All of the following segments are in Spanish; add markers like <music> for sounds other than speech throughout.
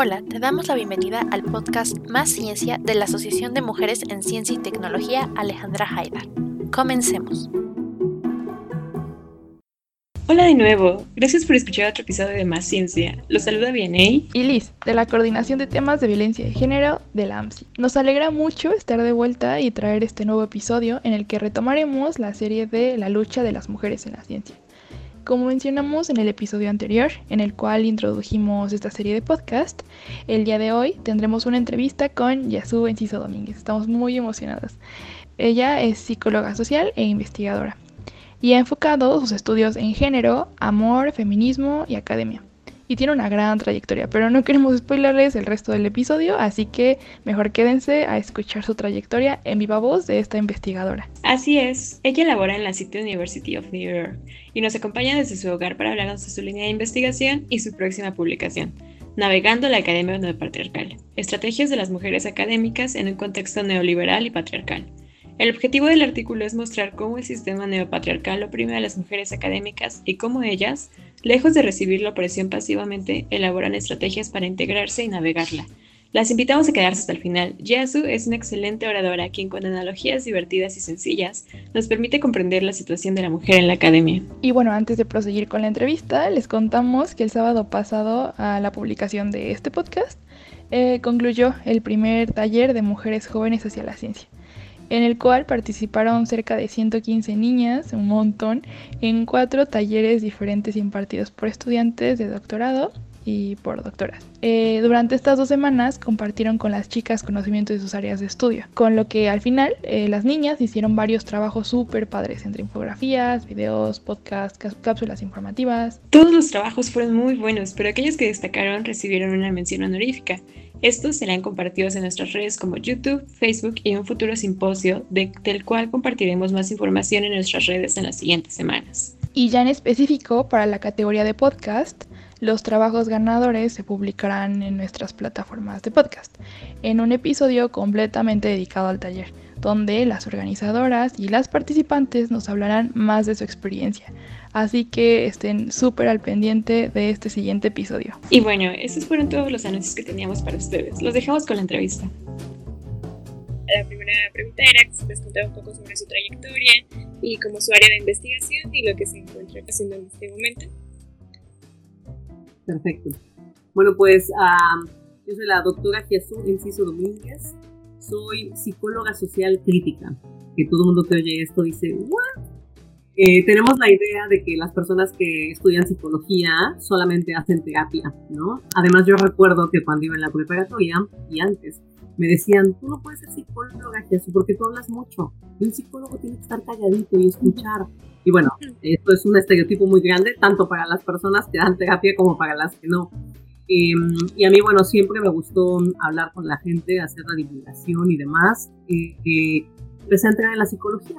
Hola, te damos la bienvenida al podcast Más Ciencia de la Asociación de Mujeres en Ciencia y Tecnología Alejandra Haidar. Comencemos. Hola de nuevo, gracias por escuchar otro episodio de Más Ciencia. Los saluda Vianey y Liz, de la Coordinación de Temas de Violencia de Género de la AMSI. Nos alegra mucho estar de vuelta y traer este nuevo episodio en el que retomaremos la serie de la lucha de las mujeres en la ciencia. Como mencionamos en el episodio anterior, en el cual introdujimos esta serie de podcast, el día de hoy tendremos una entrevista con Yasu Enciso Domínguez. Estamos muy emocionadas. Ella es psicóloga social e investigadora y ha enfocado sus estudios en género, amor, feminismo y academia. Y tiene una gran trayectoria, pero no queremos spoilerles el resto del episodio, así que mejor quédense a escuchar su trayectoria en viva voz de esta investigadora. Así es, ella labora en la City University of New York y nos acompaña desde su hogar para hablarnos de su línea de investigación y su próxima publicación. Navegando la Academia Neopatriarcal, estrategias de las mujeres académicas en un contexto neoliberal y patriarcal. El objetivo del artículo es mostrar cómo el sistema neopatriarcal oprime a las mujeres académicas y cómo ellas, lejos de recibir la opresión pasivamente, elaboran estrategias para integrarse y navegarla. Las invitamos a quedarse hasta el final. Yasu es una excelente oradora quien con analogías divertidas y sencillas nos permite comprender la situación de la mujer en la academia. Y bueno, antes de proseguir con la entrevista, les contamos que el sábado pasado a la publicación de este podcast eh, concluyó el primer taller de mujeres jóvenes hacia la ciencia en el cual participaron cerca de 115 niñas, un montón, en cuatro talleres diferentes impartidos por estudiantes de doctorado y por doctoras. Eh, durante estas dos semanas compartieron con las chicas conocimientos de sus áreas de estudio, con lo que al final eh, las niñas hicieron varios trabajos súper padres entre infografías, videos, podcasts, cápsulas informativas. Todos los trabajos fueron muy buenos, pero aquellos que destacaron recibieron una mención honorífica. Estos serán compartidos en nuestras redes como YouTube, Facebook y un futuro simposio del cual compartiremos más información en nuestras redes en las siguientes semanas. Y ya en específico para la categoría de podcast, los trabajos ganadores se publicarán en nuestras plataformas de podcast, en un episodio completamente dedicado al taller, donde las organizadoras y las participantes nos hablarán más de su experiencia. Así que estén súper al pendiente de este siguiente episodio. Y bueno, esos fueron todos los anuncios que teníamos para ustedes. Los dejamos con la entrevista. La primera pregunta era que se les contara un poco sobre su trayectoria y como su área de investigación y lo que se encuentra haciendo en este momento. Perfecto. Bueno, pues yo soy la doctora Jesús Enciso Domínguez, soy psicóloga social crítica. Que todo el mundo que oye esto dice, ¿what? Eh, tenemos la idea de que las personas que estudian psicología solamente hacen terapia, ¿no? Además, yo recuerdo que cuando iba en la preparatoria y antes, me decían, tú no puedes ser psicóloga, Jesús, porque tú hablas mucho. Y un psicólogo tiene que estar calladito y escuchar. Y bueno, esto es un estereotipo muy grande, tanto para las personas que dan terapia como para las que no. Em, y a mí, bueno, siempre me gustó hablar con la gente, hacer la divulgación y demás. Eh, empecé a entrar en la psicología.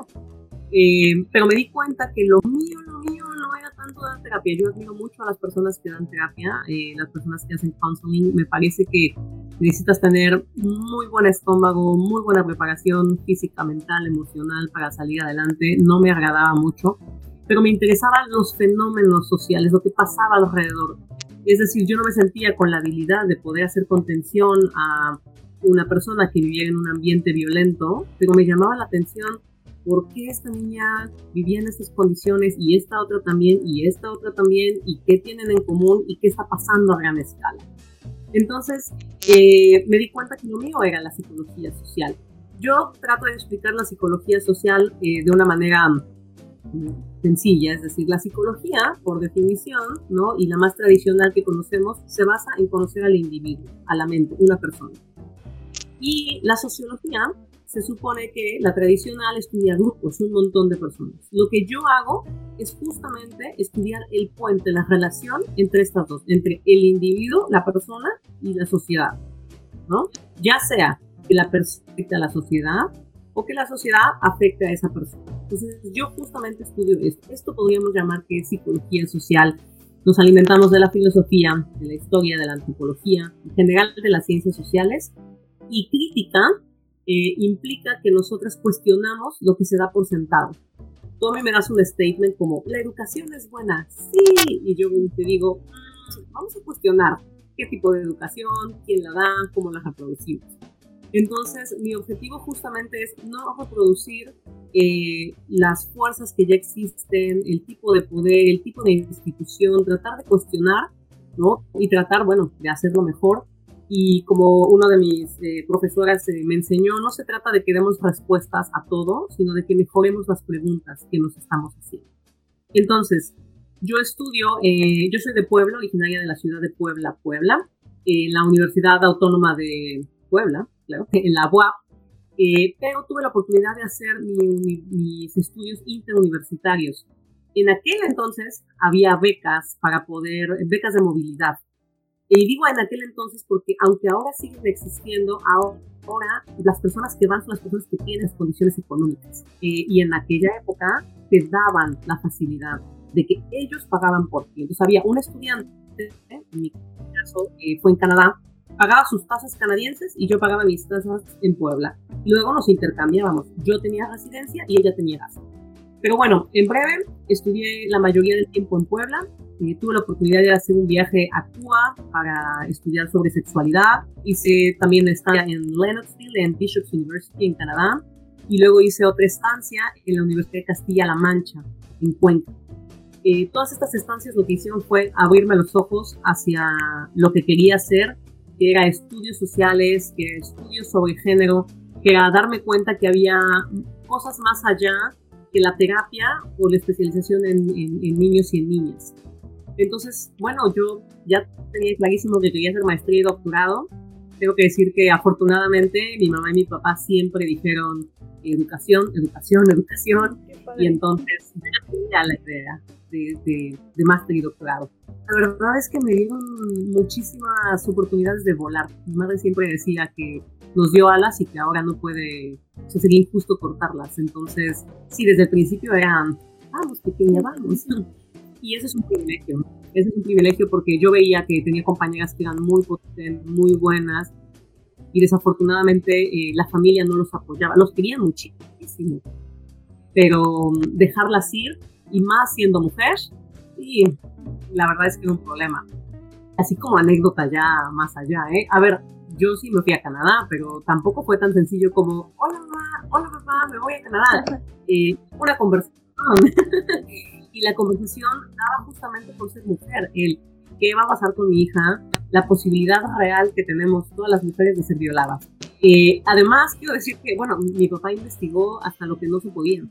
Eh, pero me di cuenta que lo mío, lo mío no era tanto dar terapia. Yo admiro mucho a las personas que dan terapia, eh, las personas que hacen counseling. Me parece que necesitas tener muy buen estómago, muy buena preparación física, mental, emocional para salir adelante. No me agradaba mucho, pero me interesaban los fenómenos sociales, lo que pasaba alrededor. Es decir, yo no me sentía con la habilidad de poder hacer contención a una persona que viviera en un ambiente violento, pero me llamaba la atención por qué esta niña vivía en estas condiciones y esta otra también y esta otra también y qué tienen en común y qué está pasando a gran escala. Entonces eh, me di cuenta que lo mío era la psicología social. Yo trato de explicar la psicología social eh, de una manera sencilla, es decir, la psicología, por definición, ¿no? y la más tradicional que conocemos, se basa en conocer al individuo, a la mente, una persona. Y la sociología se supone que la tradicional estudia grupos, un montón de personas. Lo que yo hago es justamente estudiar el puente, la relación entre estas dos, entre el individuo, la persona y la sociedad, ¿no? Ya sea que la persona afecte a la sociedad o que la sociedad afecte a esa persona. Entonces, yo justamente estudio esto. Esto podríamos llamar que es psicología social. Nos alimentamos de la filosofía, de la historia, de la antropología, en general de las ciencias sociales y crítica eh, implica que nosotras cuestionamos lo que se da por sentado. Tú a mí me das un statement como, la educación es buena, sí, y yo te digo, mm, vamos a cuestionar qué tipo de educación, quién la da, cómo la reproducimos. Entonces, mi objetivo justamente es no reproducir eh, las fuerzas que ya existen, el tipo de poder, el tipo de institución, tratar de cuestionar, ¿no? Y tratar, bueno, de hacerlo mejor. Y como una de mis eh, profesoras eh, me enseñó, no se trata de que demos respuestas a todo, sino de que mejoremos las preguntas que nos estamos haciendo. Entonces, yo estudio, yo soy de Puebla, originaria de la ciudad de Puebla, Puebla, en la Universidad Autónoma de Puebla, claro, en la UAP, eh, pero tuve la oportunidad de hacer mis estudios interuniversitarios. En aquel entonces había becas para poder, becas de movilidad. Y digo en aquel entonces porque aunque ahora siguen existiendo, ahora las personas que van son las personas que tienen condiciones económicas. Eh, y en aquella época te daban la facilidad de que ellos pagaban por ti. Entonces había un estudiante, en mi caso eh, fue en Canadá, pagaba sus tasas canadienses y yo pagaba mis tasas en Puebla. Luego nos intercambiábamos. Yo tenía residencia y ella tenía casa. Pero bueno, en breve, estudié la mayoría del tiempo en Puebla. Eh, tuve la oportunidad de hacer un viaje a Cuba para estudiar sobre sexualidad. Hice también estancia en Lennoxville, en Bishop's University, en Canadá. Y luego hice otra estancia en la Universidad de Castilla-La Mancha, en Cuenca. Eh, todas estas estancias lo que hicieron fue abrirme los ojos hacia lo que quería hacer que era estudios sociales, que era estudios sobre género, que era darme cuenta que había cosas más allá que la terapia o la especialización en, niños y en niñas. Entonces, bueno, yo ya tenía clarísimo que quería hacer maestría y doctorado. Tengo que decir que afortunadamente mi mamá y mi papá siempre dijeron educación, educación, educación. Y entonces ya la idea de, de, de máster y doctorado. La verdad es que me dieron muchísimas oportunidades de volar. Mi madre siempre decía que nos dio alas y que ahora no puede, o sea, sería injusto cortarlas. Entonces, sí, desde el principio eran, vamos, pequeña, vamos. Y eso es un privilegio. Ese es un privilegio porque yo veía que tenía compañeras que eran muy potentes, muy buenas, y desafortunadamente eh, la familia no los apoyaba. Los querían muchísimo, pero mm, dejarlas ir y más siendo mujer, y la verdad es que es un problema. Así como anécdota ya más allá, ¿eh? A ver, yo sí me fui a Canadá, pero tampoco fue tan sencillo como, hola mamá, hola papá, me voy a Canadá. <laughs> Eh, una conversación. <laughs> y la conversación daba justamente por ser mujer, el qué va a pasar con mi hija, la posibilidad real que tenemos todas las mujeres de ser violadas. Eh, además, quiero decir que, bueno, mi papá investigó hasta lo que no se podía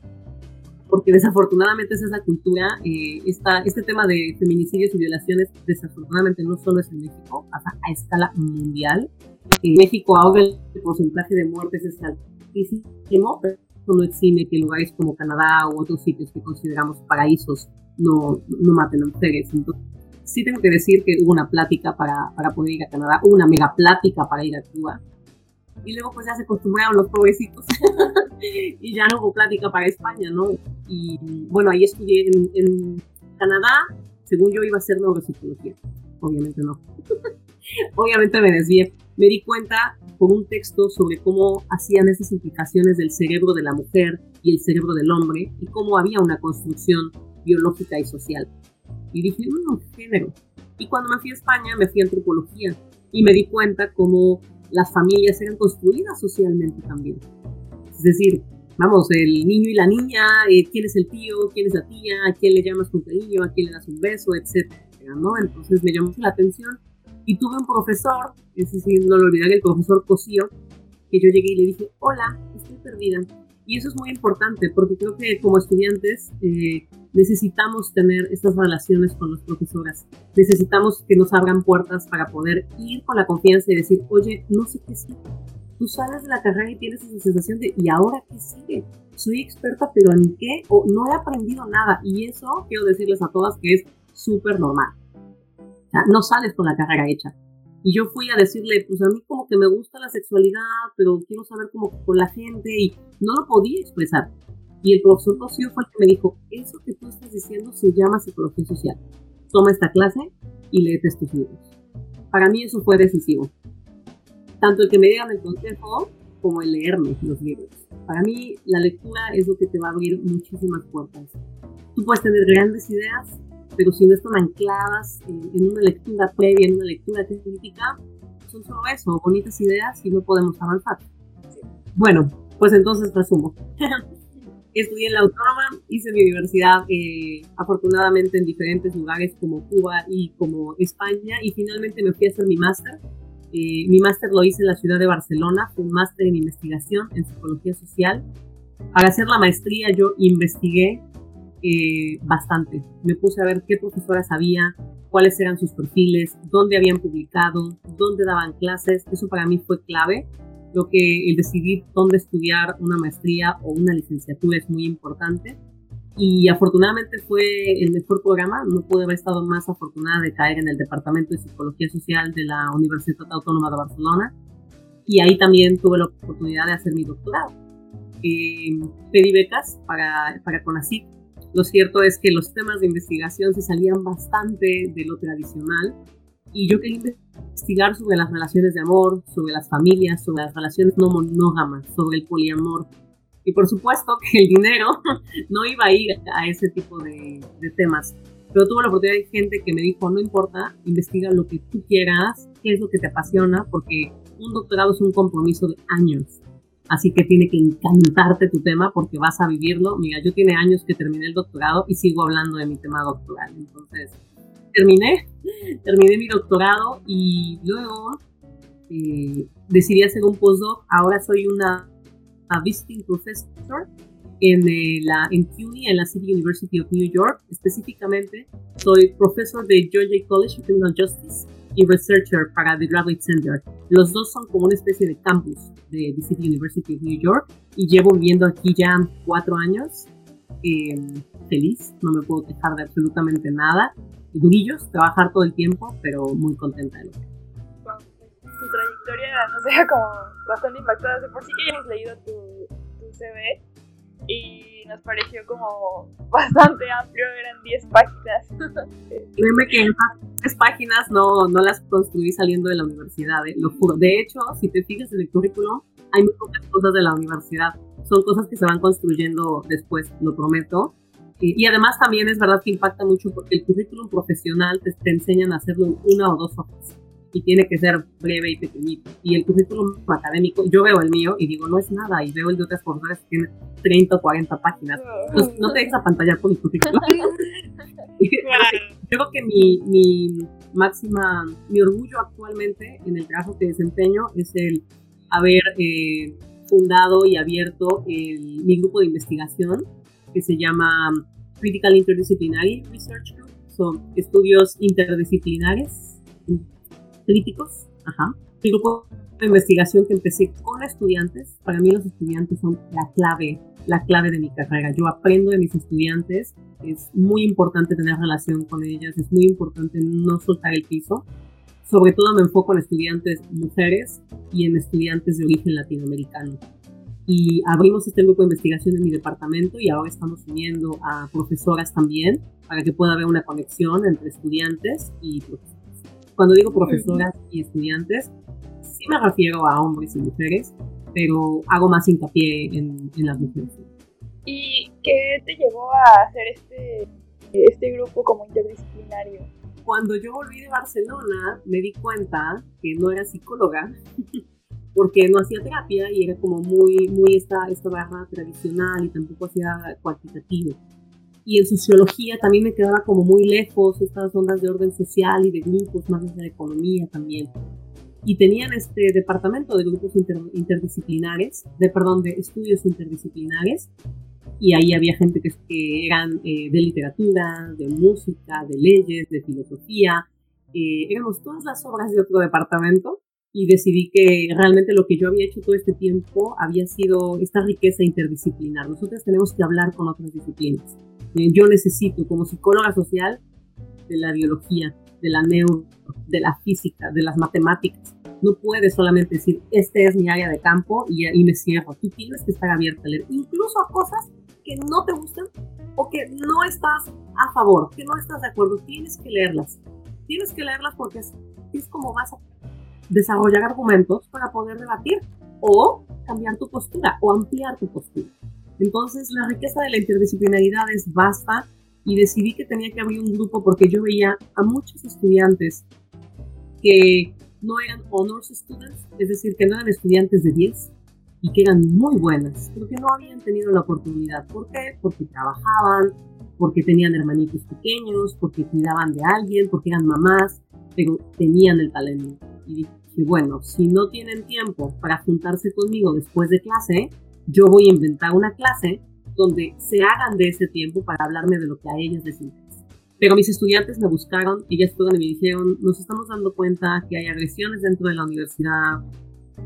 porque desafortunadamente esa es la cultura. Eh, este tema de feminicidios y violaciones, desafortunadamente no solo es en México, pasa a escala mundial. En México ahora el porcentaje de muertes es altísimo, pero eso no exime que lugares como Canadá u otros sitios que consideramos paraísos no, no maten a mujeres. Entonces, sí tengo que decir que hubo una plática para, para poder ir a Canadá, hubo una mega plática para ir a Cuba y luego pues ya se acostumbraron los pobrecitos <laughs> y ya no hubo plática para España, ¿no? Y bueno, ahí estudié en, Canadá, según yo iba a hacer neuropsicología, obviamente no. <laughs> <laughs> obviamente me desvié. Me di cuenta por un texto sobre cómo hacían esas implicaciones del cerebro de la mujer y el cerebro del hombre y cómo había una construcción biológica y social. Y dije, mmm, género. Y cuando me fui a España, me fui a antropología y me di cuenta cómo las familias eran construidas socialmente también. Es decir, vamos, el niño y la niña, eh, quién es el tío, quién es la tía, a quién le llamas con cariño, a quién le das un beso, ¿no? Entonces me llamó la atención y tuve un profesor, es decir, no lo olvidaré, el profesor Cosío, que yo llegué y le dije, hola, estoy perdida. Y eso es muy importante porque creo que como estudiantes eh, necesitamos tener estas relaciones con las profesoras. Necesitamos que nos abran puertas para poder ir con la confianza y decir, oye, no sé qué sigue. Tú sales de la carrera y tienes esa sensación de, ¿y ahora qué sigue? Soy experta, pero ¿en qué? O no he aprendido nada. Y eso quiero decirles a todas que es súper normal. O sea, no sales con la carrera hecha. Y yo fui a decirle, pues a mí como que me gusta la sexualidad, pero quiero saber cómo con la gente y no lo podía expresar. Y el profesor Cosío fue el que me dijo, eso que tú estás diciendo se llama psicología social. Toma esta clase y léete estos libros. Para mí eso fue decisivo. Tanto el que me digan el consejo como el leerme los libros. Para mí la lectura es lo que te va a abrir muchísimas puertas. Tú puedes tener grandes ideas, pero si no están ancladas en, una lectura previa, en una lectura crítica, son solo eso, bonitas ideas y no podemos avanzar. Bueno, pues entonces resumo. <laughs> Estudié en la Autónoma, hice mi universidad eh, afortunadamente en diferentes lugares como Cuba y como España y finalmente me fui a hacer mi máster. Eh, mi máster lo hice en la ciudad de Barcelona, fue un máster en investigación en psicología social. Para hacer la maestría yo investigué eh, bastante. Me puse a ver qué profesoras había, cuáles eran sus perfiles, dónde habían publicado, dónde daban clases. Eso para mí fue clave Creo que el decidir dónde estudiar una maestría o una licenciatura es muy importante. Y afortunadamente fue el mejor programa. No pude haber estado más afortunada de caer en el Departamento de Psicología Social de la Universidad Autónoma de Barcelona. Y ahí también tuve la oportunidad de hacer mi doctorado. Eh, pedí becas para, para CONACYT. Lo cierto es que los temas de investigación se salían bastante de lo tradicional y yo quería investigar sobre las relaciones de amor, sobre las familias, sobre las relaciones no monógamas, sobre el poliamor. Y por supuesto que el dinero <laughs> no iba a ir a ese tipo de, temas. Pero tuve la oportunidad de gente que me dijo, no importa, investiga lo que tú quieras, qué es lo que te apasiona, porque un doctorado es un compromiso de años. Así que tiene que encantarte tu tema porque vas a vivirlo. Mira, yo tiene años que terminé el doctorado y sigo hablando de mi tema doctoral. Entonces, terminé, <laughs> terminé mi doctorado y luego eh, decidí hacer un postdoc. Ahora soy una, visiting professor en, eh, la, en CUNY, en la City University of New York. Específicamente, soy profesor de Georgia College of Criminal Justice y researcher para The Graduate Center. Los dos son como una especie de campus de the City University of New York y llevo viviendo aquí ya cuatro años. Eh, feliz, no me puedo quejar de absolutamente nada durillos, trabajar todo el tiempo, pero muy contenta de lo que tu trayectoria nos <laughs> deja como bastante impactada. De por sí que leído tu, tu CV y nos pareció como <laughs> bastante amplio, eran 10 páginas. <laughs> Créeme que esas 10 páginas no, no las construí saliendo de la universidad, ¿eh? lo juro. De hecho, si te fijas en el currículum, hay muy pocas cosas de la universidad. Son cosas que se van construyendo después, lo prometo. Y, además también es verdad que impacta mucho porque el currículum profesional te, enseñan a hacerlo en una o dos hojas y tiene que ser breve y pequeñito. Y el currículum académico, yo veo el mío y digo, no es nada, y veo el de otras personas que tiene 30 o 40 páginas. Entonces, no te dejes a pantalla con el currículum. <laughs> yo creo que mi, mi máxima, mi orgullo actualmente en el trabajo que desempeño es el haber eh, fundado y abierto el, mi grupo de investigación que se llama Critical Interdisciplinary Research Group. Son estudios interdisciplinares críticos. Ajá. El grupo de investigación que empecé con estudiantes. Para mí los estudiantes son la clave, la clave de mi carrera. Yo aprendo de mis estudiantes. Es muy importante tener relación con ellas. Es muy importante no soltar el piso. Sobre todo me enfoco en estudiantes mujeres y en estudiantes de origen latinoamericano y abrimos este grupo de investigación en mi departamento y ahora estamos uniendo a profesoras también para que pueda haber una conexión entre estudiantes y profesores. Cuando digo profesoras y estudiantes, sí me refiero a hombres y mujeres, pero hago más hincapié en, en las mujeres. ¿Y qué te llevó a hacer este, este grupo como interdisciplinario? Cuando yo volví de Barcelona, me di cuenta que no era psicóloga, <laughs> porque no hacía terapia y era como muy, muy esta, esta barra tradicional y tampoco hacía cuantitativo. Y en sociología también me quedaba como muy lejos estas ondas de orden social y de grupos, más de la economía también. Y tenían este departamento de grupos interdisciplinares, de, perdón, de estudios interdisciplinares, y ahí había gente que, que eran eh, de literatura, de música, de leyes, de filosofía. Eh, éramos todas las obras de otro departamento y decidí que realmente lo que yo había hecho todo este tiempo había sido esta riqueza interdisciplinar. Nosotros tenemos que hablar con otras disciplinas. Eh, yo necesito, como psicóloga social, de la biología, de la neuro, de la física, de las matemáticas. No puedes solamente decir, este es mi área de campo y, ahí me cierro. Tú tienes que estar abierta a leer, incluso a cosas que no te gustan o que no estás a favor, que no estás de acuerdo. Tienes que leerlas. Tienes que leerlas porque es, es como vas a desarrollar argumentos para poder debatir o cambiar tu postura o ampliar tu postura. Entonces, la riqueza de la interdisciplinaridad es vasta y decidí que tenía que abrir un grupo porque yo veía a muchos estudiantes que no eran honors students, es decir, que no eran estudiantes de 10 y que eran muy buenas, porque no habían tenido la oportunidad. ¿Por qué? Porque trabajaban, porque tenían hermanitos pequeños, porque cuidaban de alguien, porque eran mamás, pero tenían el talento. Y dije, bueno, si no tienen tiempo para juntarse conmigo después de clase, yo voy a inventar una clase donde se hagan de ese tiempo para hablarme de lo que a ellas les interesa. Pero mis estudiantes me buscaron, ellas fueron y me dijeron, nos estamos dando cuenta que hay agresiones dentro de la universidad,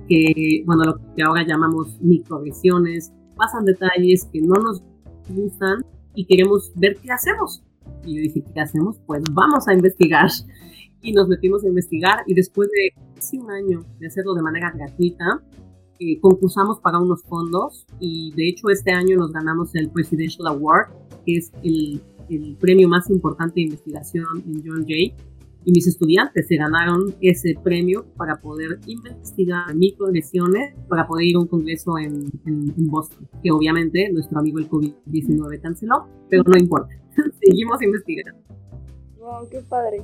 que, bueno, lo que ahora llamamos microagresiones, pasan detalles que no nos gustan y queremos ver qué hacemos. Y yo dije, ¿qué hacemos? Pues vamos a investigar. Y nos metimos a investigar y después de casi un año de hacerlo de manera gratuita, eh, concursamos para unos fondos y de hecho este año nos ganamos el Presidential Award, que es el, el premio más importante de investigación en John Jay y mis estudiantes se ganaron ese premio para poder investigar microagresiones, para poder ir a un congreso en, en, Boston, que obviamente nuestro amigo el COVID-19 canceló, pero no importa, <laughs> seguimos investigando. Wow, qué padre.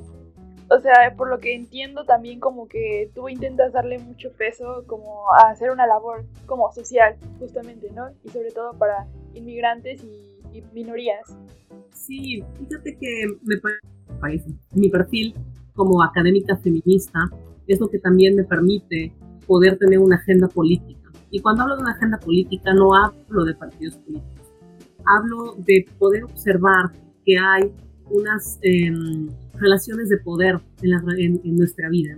O sea, por lo que entiendo también como que tú intentas darle mucho peso como a hacer una labor como social, justamente, ¿no? Y sobre todo para inmigrantes y, minorías. Sí, fíjate que me parece, mi perfil como académica feminista es lo que también me permite poder tener una agenda política. Y cuando hablo de una agenda política no hablo de partidos políticos, hablo de poder observar que hay unas em, relaciones de poder en, en, nuestra vida.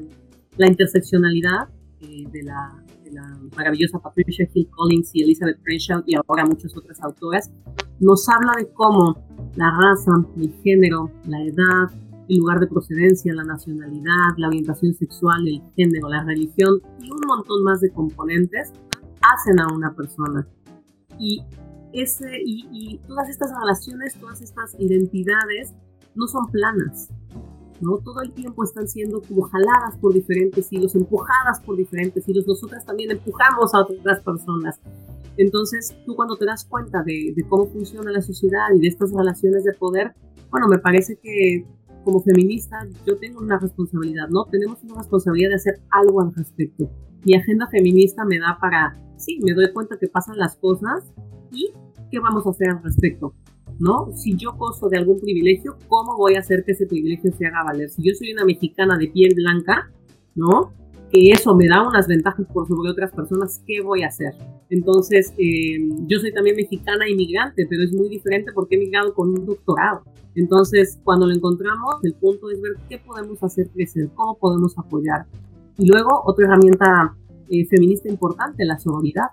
La interseccionalidad eh, de, la, de, la, maravillosa Patricia Hill Collins y Elizabeth Crenshaw y ahora muchas otras autoras nos habla de cómo la raza, el género, la edad, el lugar de procedencia, la nacionalidad, la orientación sexual, el género, la religión y un montón más de componentes hacen a una persona. Y, ese, y, todas estas relaciones, todas estas identidades no son planas, ¿no? Todo el tiempo están siendo como jaladas por diferentes hilos, empujadas por diferentes hilos. Nosotras también empujamos a otras personas. Entonces, tú cuando te das cuenta de, cómo funciona la sociedad y de estas relaciones de poder, bueno, me parece que como feminista yo tengo una responsabilidad, ¿no? Tenemos una responsabilidad de hacer algo al respecto. Mi agenda feminista me da para, sí, me doy cuenta que pasan las cosas y qué vamos a hacer al respecto, ¿no? Si yo gozo de algún privilegio, ¿cómo voy a hacer que ese privilegio se haga valer? Si yo soy una mexicana de piel blanca, ¿no? que eso me da unas ventajas por sobre otras personas, ¿qué voy a hacer? Entonces, eh, yo soy también mexicana inmigrante, pero es muy diferente porque he migrado con un doctorado. Entonces, cuando lo encontramos, el punto es ver qué podemos hacer crecer, cómo podemos apoyar. Y luego, otra herramienta eh, feminista importante, la sororidad.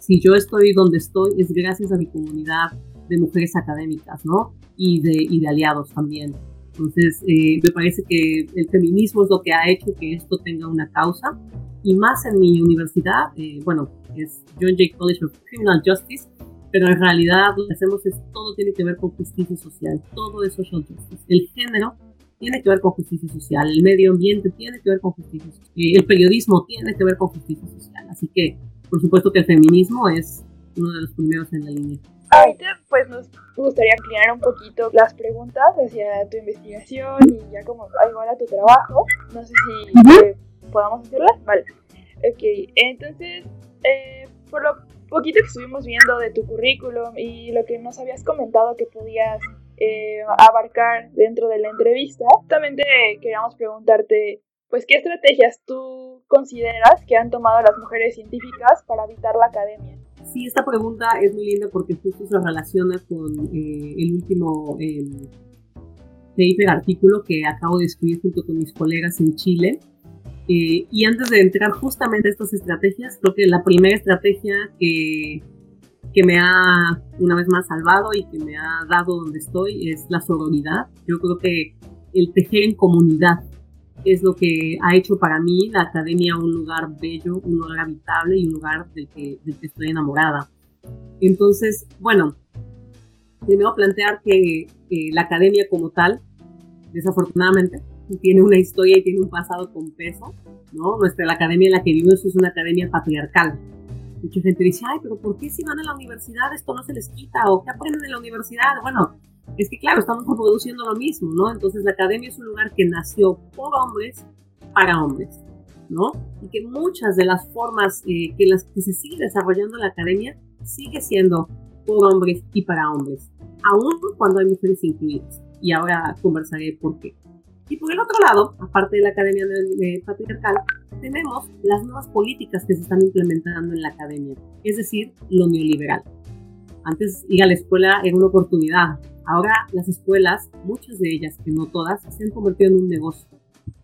Si yo estoy donde estoy, es gracias a mi comunidad de mujeres académicas, ¿no? Y de, y de aliados también. Entonces, eh, me parece que el feminismo es lo que ha hecho que esto tenga una causa. Y más en mi universidad, eh, bueno, es John Jay College of Criminal Justice, pero en realidad lo que hacemos es todo tiene que ver con justicia social, todo es social justice. El género tiene que ver con justicia social, el medio ambiente tiene que ver con justicia social, el periodismo tiene que ver con justicia social. Así que, por supuesto que el feminismo es uno de los primeros en la línea. Ahorita pues nos gustaría ampliar un poquito las preguntas hacia tu investigación y ya como igual a tu trabajo. No sé si eh, podamos hacerlas. Vale. Ok, entonces, eh, por lo poquito que estuvimos viendo de tu currículum y lo que nos habías comentado que podías eh, abarcar dentro de la entrevista, justamente queríamos preguntarte, pues, ¿qué estrategias tú consideras que han tomado las mujeres científicas para evitar la academia? Sí, esta pregunta es muy linda porque justo se relaciona con eh, el último eh, artículo que acabo de escribir junto con mis colegas en Chile. Eh, y antes de entrar justamente a estas estrategias, creo que la primera estrategia que, que me ha una vez más salvado y que me ha dado donde estoy es la sororidad. Yo creo que el tejer en comunidad es lo que ha hecho para mí la academia un lugar bello, un lugar habitable y un lugar del que, del que estoy enamorada. Entonces, bueno, primero plantear que, la academia como tal, desafortunadamente, tiene una historia y tiene un pasado con peso, ¿no? Nuestra, la academia en la que vivimos es una academia patriarcal. Mucha gente dice, ay, pero ¿por qué si van a la universidad esto no se les quita? ¿O qué aprenden en la universidad? Bueno, es que, claro, estamos reproduciendo lo mismo, ¿no? Entonces la academia es un lugar que nació por hombres para hombres, ¿no? Y que muchas de las formas eh, que, las, que se sigue desarrollando la academia sigue siendo por hombres y para hombres, aún cuando hay mujeres incluidas. Y ahora conversaré por qué. Y por el otro lado, aparte de la academia de, patriarcal, tenemos las nuevas políticas que se están implementando en la academia, es decir, lo neoliberal. Antes ir a la escuela era una oportunidad, ahora las escuelas, muchas de ellas, que no todas, se han convertido en un negocio.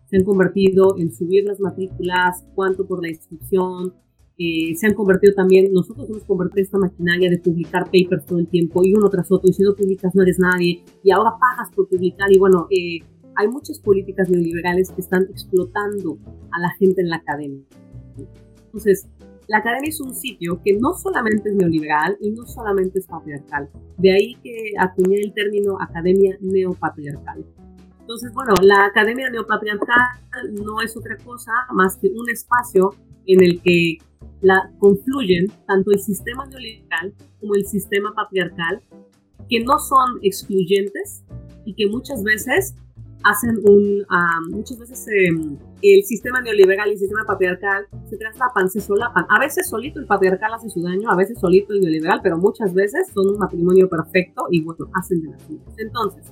Se han convertido en subir las matrículas, cuánto por la inscripción, eh, se han convertido también, nosotros hemos convertido esta maquinaria de publicar papers todo el tiempo y uno tras otro, y si no publicas no eres nadie, y ahora pagas por publicar, y bueno, eh, hay muchas políticas neoliberales que están explotando a la gente en la academia. Entonces, la academia es un sitio que no solamente es neoliberal y no solamente es patriarcal. De ahí que acuñé el término academia neopatriarcal. Entonces, bueno, la academia neopatriarcal no es otra cosa más que un espacio en el que confluyen tanto el sistema neoliberal como el sistema patriarcal, que no son excluyentes y que muchas veces hacen un, muchas veces em, el sistema neoliberal y el sistema patriarcal se traslapan, se solapan. A veces solito el patriarcal hace su daño, a veces solito el neoliberal, pero muchas veces son un matrimonio perfecto y bueno, hacen de las Entonces,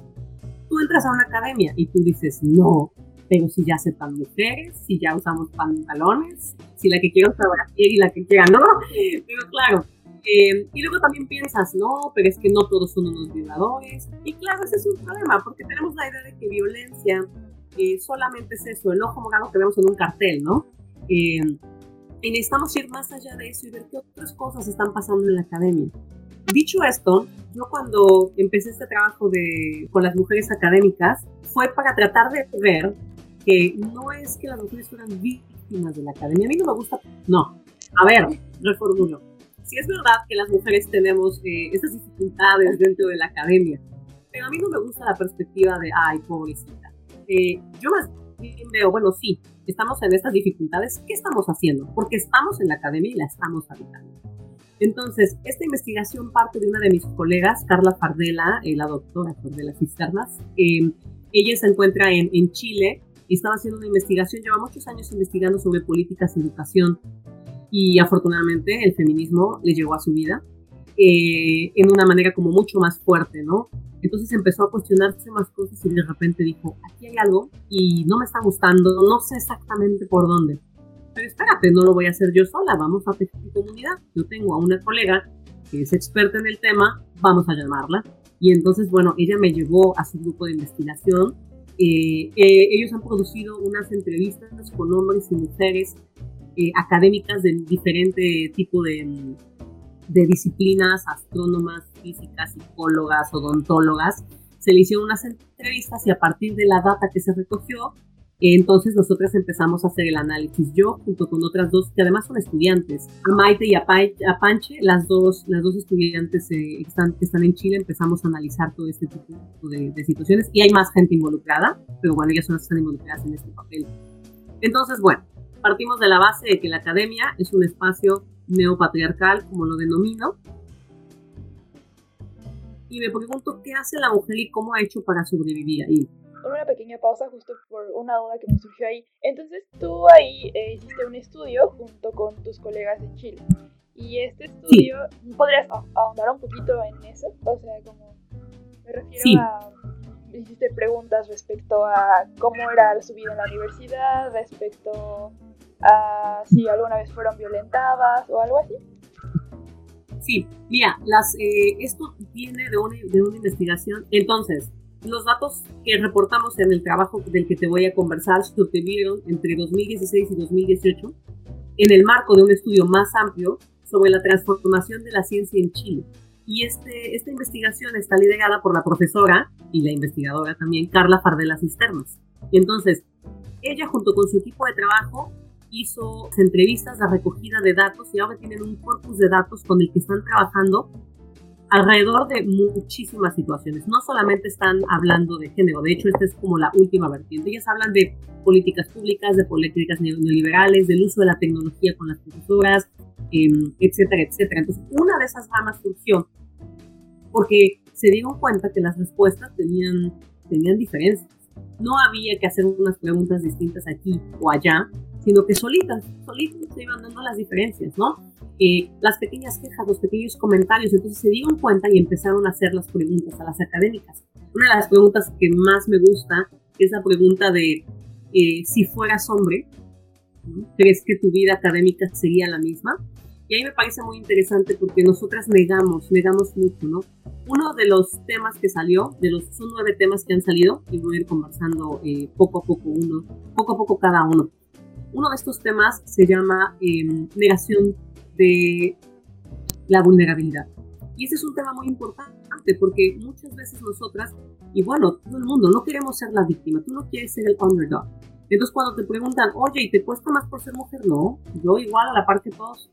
tú entras a una academia y tú dices, no, pero si ya aceptan mujeres, si ya usamos pantalones, si la que quiero trabajar y la que quiera no. <laughs> Pero claro, eh, y luego también piensas, no, pero es que no todos son unos violadores. Y claro, ese es un problema, porque tenemos la idea de que violencia eh, solamente es eso, el ojo morado que vemos en un cartel, ¿no? Eh, y necesitamos ir más allá de eso y ver qué otras cosas están pasando en la academia. Dicho esto, yo cuando empecé este trabajo de, con las mujeres académicas, fue para tratar de ver que no es que las mujeres fueran víctimas de la academia. A mí no me gusta. No. A ver, reformulo. Sí es verdad que las mujeres tenemos eh, esas dificultades dentro de la academia, pero a mí no me gusta la perspectiva de, ay, pobrecita. Eh, yo más bien veo, bueno, sí, estamos en estas dificultades, ¿qué estamos haciendo? Porque estamos en la academia y la estamos habitando. Entonces, esta investigación parte de una de mis colegas, Carla Fardela, eh, la doctora Fardela Cisternas. ella se encuentra en, en Chile y estaba haciendo una investigación, lleva muchos años investigando sobre políticas de educación y afortunadamente el feminismo le llegó a su vida eh, en una manera como mucho más fuerte, ¿no? Entonces empezó a cuestionarse más cosas y de repente dijo, aquí hay algo y no me está gustando, no sé exactamente por dónde. Pero espérate, no lo voy a hacer yo sola, vamos a hacer comunidad. Yo tengo a una colega que es experta en el tema, vamos a llamarla. Y entonces, bueno, ella me llevó a su grupo de investigación eh, eh, ellos han producido unas entrevistas con hombres y mujeres eh, académicas de diferente tipo de, de, disciplinas, astrónomas, físicas, psicólogas, odontólogas. Se le hicieron unas entrevistas y a partir de la data que se recogió, entonces nosotras empezamos a hacer el análisis. Yo, junto con otras dos, que además son estudiantes, a Maite y a, Panche, las dos, las dos estudiantes eh, que están en Chile, empezamos a analizar todo este tipo de, situaciones. Y hay más gente involucrada, pero bueno, ellas son las que están involucradas en este papel. Entonces, bueno, partimos de la base de que la academia es un espacio neopatriarcal, como lo denomino. Y me pregunto qué hace la mujer y cómo ha hecho para sobrevivir ahí una pequeña pausa justo por una duda que me surgió ahí. Entonces tú ahí eh, hiciste un estudio junto con tus colegas de Chile. Y este estudio, ¿podrías ahondar un poquito en eso? O sea, como me refiero a... Hiciste preguntas respecto a cómo era su vida en la universidad, respecto a si alguna vez fueron violentadas o algo así. Sí, mira, las, eh, esto viene de una, de una investigación. Entonces, los datos que reportamos en el trabajo del que te voy a conversar se obtuvieron entre 2016 y 2018 en el marco de un estudio más amplio sobre la transformación de la ciencia en Chile. Y este, esta investigación está liderada por la profesora y la investigadora también, Carla Fardela Cisternas. Y entonces, ella junto con su equipo de trabajo hizo entrevistas de recogida de datos y ahora tienen un corpus de datos con el que están trabajando alrededor de muchísimas situaciones. No solamente están hablando de género, de hecho esta es como la última vertiente. Ellas hablan de políticas públicas, de políticas neoliberales, del uso de la tecnología con las profesoras, em, etcétera, etcétera. Entonces, una de esas ramas surgió porque se dieron cuenta que las respuestas tenían, tenían diferencias. No había que hacer unas preguntas distintas aquí o allá, sino que solitas, solitas se iban dando las diferencias, ¿no? Eh, las pequeñas quejas, los pequeños comentarios, entonces se dieron cuenta y empezaron a hacer las preguntas a las académicas. Una de las preguntas que más me gusta es la pregunta de eh, si fueras hombre, ¿crees que tu vida académica sería la misma? Y ahí me parece muy interesante porque nosotras negamos, negamos mucho, ¿no? Uno de los temas que salió, de los son nueve temas que han salido, y voy a ir conversando eh, poco a poco uno, poco a poco cada uno. Uno de estos temas se llama em, negación de la vulnerabilidad. Y ese es un tema muy importante porque muchas veces nosotras, y bueno, todo el mundo, no queremos ser la víctima, tú no quieres ser el underdog. Entonces cuando te preguntan, oye, ¿y te cuesta más por ser mujer? No, yo igual a la par que todos.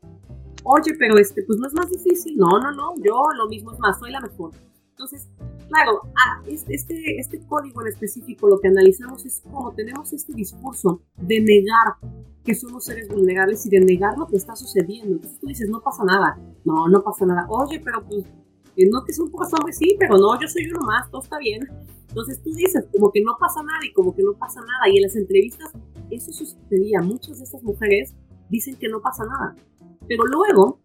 Oye, pero este, pues no es más difícil. No, no, no, yo lo mismo es más, soy la mejor. Entonces, claro, ah, este, este, código en específico lo que analizamos es cómo tenemos este discurso de negar que somos seres vulnerables y de negar lo que está sucediendo. Entonces tú dices, no pasa nada. No, no pasa nada. Oye, pero pues, eh, no que es un poco hombre, sí, pero no, yo soy uno más, todo está bien. Entonces tú dices, como que no pasa nada y como que no pasa nada. Y en las entrevistas eso sucedía. Muchas de estas mujeres dicen que no pasa nada. Pero luego,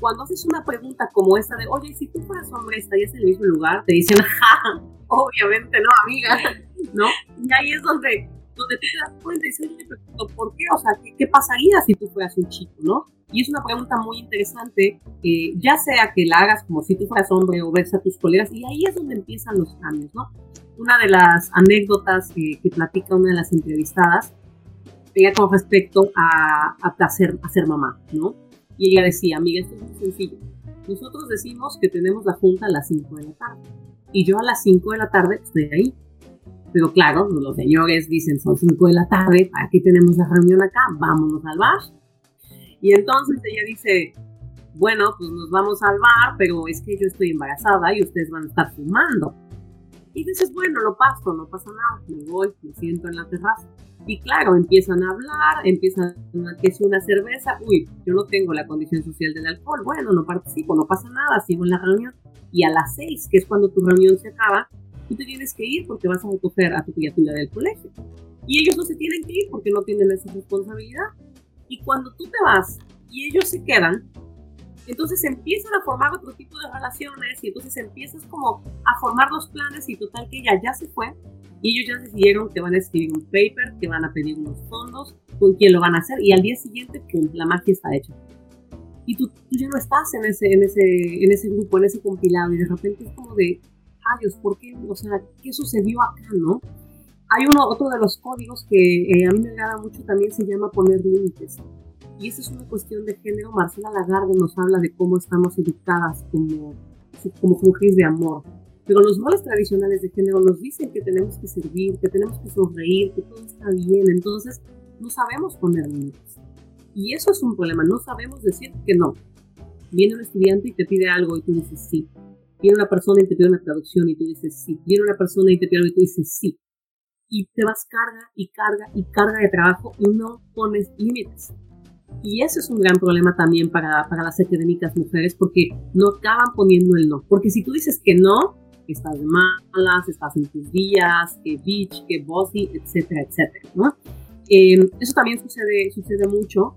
cuando haces una pregunta como esta de, oye, si tú fueras hombre, estarías en el mismo lugar, te dicen, <laughs> ja, obviamente no, amiga, ¿no? Y ahí es donde, donde tú te das cuenta y oye, pero ¿por qué? O sea, ¿qué, pasaría si tú fueras un chico, no? Y es una pregunta muy interesante, eh, ya sea que la hagas como si tú fueras hombre o ves a tus colegas, y ahí es donde empiezan los cambios, ¿no? Una de las anécdotas que, que platica una de las entrevistadas era con respecto a, a, a, ser, a ser mamá, ¿no? Y ella decía, amiga, esto es muy sencillo. Nosotros decimos que tenemos la junta a las 5 de la tarde. Y yo a las 5 de la tarde estoy ahí. Pero claro, los señores dicen, son 5 de la tarde, ¿para qué tenemos la reunión acá? Vámonos al bar. Y entonces ella dice, bueno, pues nos vamos al bar, pero es que yo estoy embarazada y ustedes van a estar fumando. Y dices, bueno, lo paso, no pasa nada, me voy, me siento en la terraza. Y claro, empiezan a hablar, empiezan a que es una cerveza, uy, yo no tengo la condición social del alcohol, bueno, no participo, no pasa nada, sigo en la reunión. Y a las seis, que es cuando tu reunión se acaba, tú te tienes que ir porque vas a recoger a tu criatura del colegio. Y ellos no se tienen que ir porque no tienen esa responsabilidad. Y cuando tú te vas y ellos se quedan, entonces empiezan a formar otro tipo de relaciones y entonces empiezas como a formar los planes y total que ella ya se fue y ellos ya decidieron que van a escribir un paper, que van a pedir unos fondos, con quién lo van a hacer y al día siguiente, ¡pum!, la magia está hecha. Y tú, tú, ya no estás en ese, en, ese, en ese grupo, en ese compilado y de repente es como de, adiós, ¿por qué? O sea, ¿qué sucedió acá, no? Hay uno, otro de los códigos que eh, a mí me agrada mucho también, se llama poner límites. Y esa es una cuestión de género. Marcela Lagarde nos habla de cómo estamos educadas como, como mujeres de amor pero los roles tradicionales de género nos dicen que tenemos que servir, que tenemos que sonreír, que todo está bien. Entonces, no sabemos poner límites. Y eso es un problema, no sabemos decir que no. Viene un estudiante y te pide algo y tú dices sí. Viene una persona y te pide una traducción y tú dices sí. Viene una persona y te pide algo y tú dices sí. Y te vas carga y carga y carga de trabajo y no pones límites. Y eso es un gran problema también para, para las académicas mujeres porque no acaban poniendo el no. Porque si tú dices que no, estás de malas, estás en tus días, que bitch, que bossy, etcétera, etcétera, ¿no? Eh, eso también sucede, sucede mucho,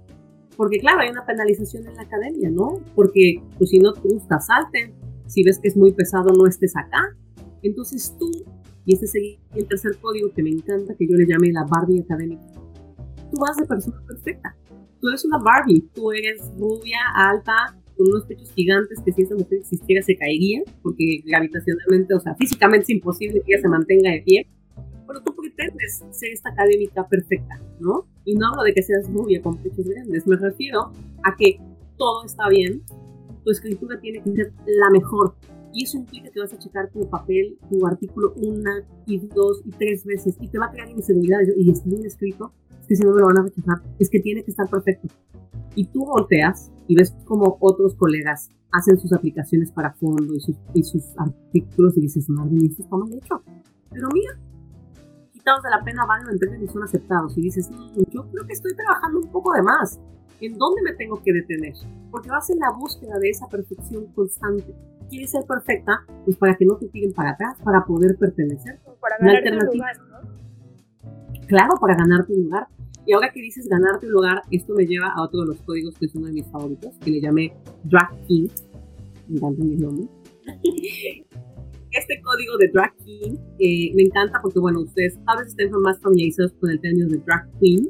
porque claro, hay una penalización en la academia, ¿no? Porque pues si no te gusta, salte. Si ves que es muy pesado, no estés acá. Entonces tú, y este es el tercer código que me encanta, que yo le llame la Barbie académica, tú vas de persona perfecta. Tú eres una Barbie, tú eres rubia, alta, con unos pechos gigantes que si esa mujer existiera se caería, porque gravitacionalmente, o sea, físicamente es imposible que ella se mantenga de pie. Pero tú pretendes ser esta académica perfecta, ¿no? Y no hablo de que seas rubia con pechos grandes, me refiero a que todo está bien, tu escritura tiene que ser la mejor. Y eso implica que vas a checar tu papel, tu artículo una y dos y tres veces y te va a crear inseguridad. Y está bien escrito, es que si no me lo van a rechazar, es que tiene que estar perfecto. Y tú volteas y ves como otros colegas hacen sus aplicaciones para fondo y sus, y sus artículos y dices, madre mía, esto está mal hecho. Pero mira, quitados de la pena van a y son aceptados. Y dices, yo creo que estoy trabajando un poco de más. ¿En dónde me tengo que detener? Porque vas en la búsqueda de esa perfección constante. quieres ser perfecta, pues para que no te tiren para atrás, para poder pertenecer. Para ganar tu lugar, ¿no? Claro, para ganar tu lugar. Y ahora que dices ganarte un lugar, esto me lleva a otro de los códigos que es uno de mis favoritos, que le llamé Drag King. Encanta mi nombre. <laughs> Este código de Drag King eh, me encanta porque, bueno, ustedes a veces están más familiarizados con el término de Drag Queen,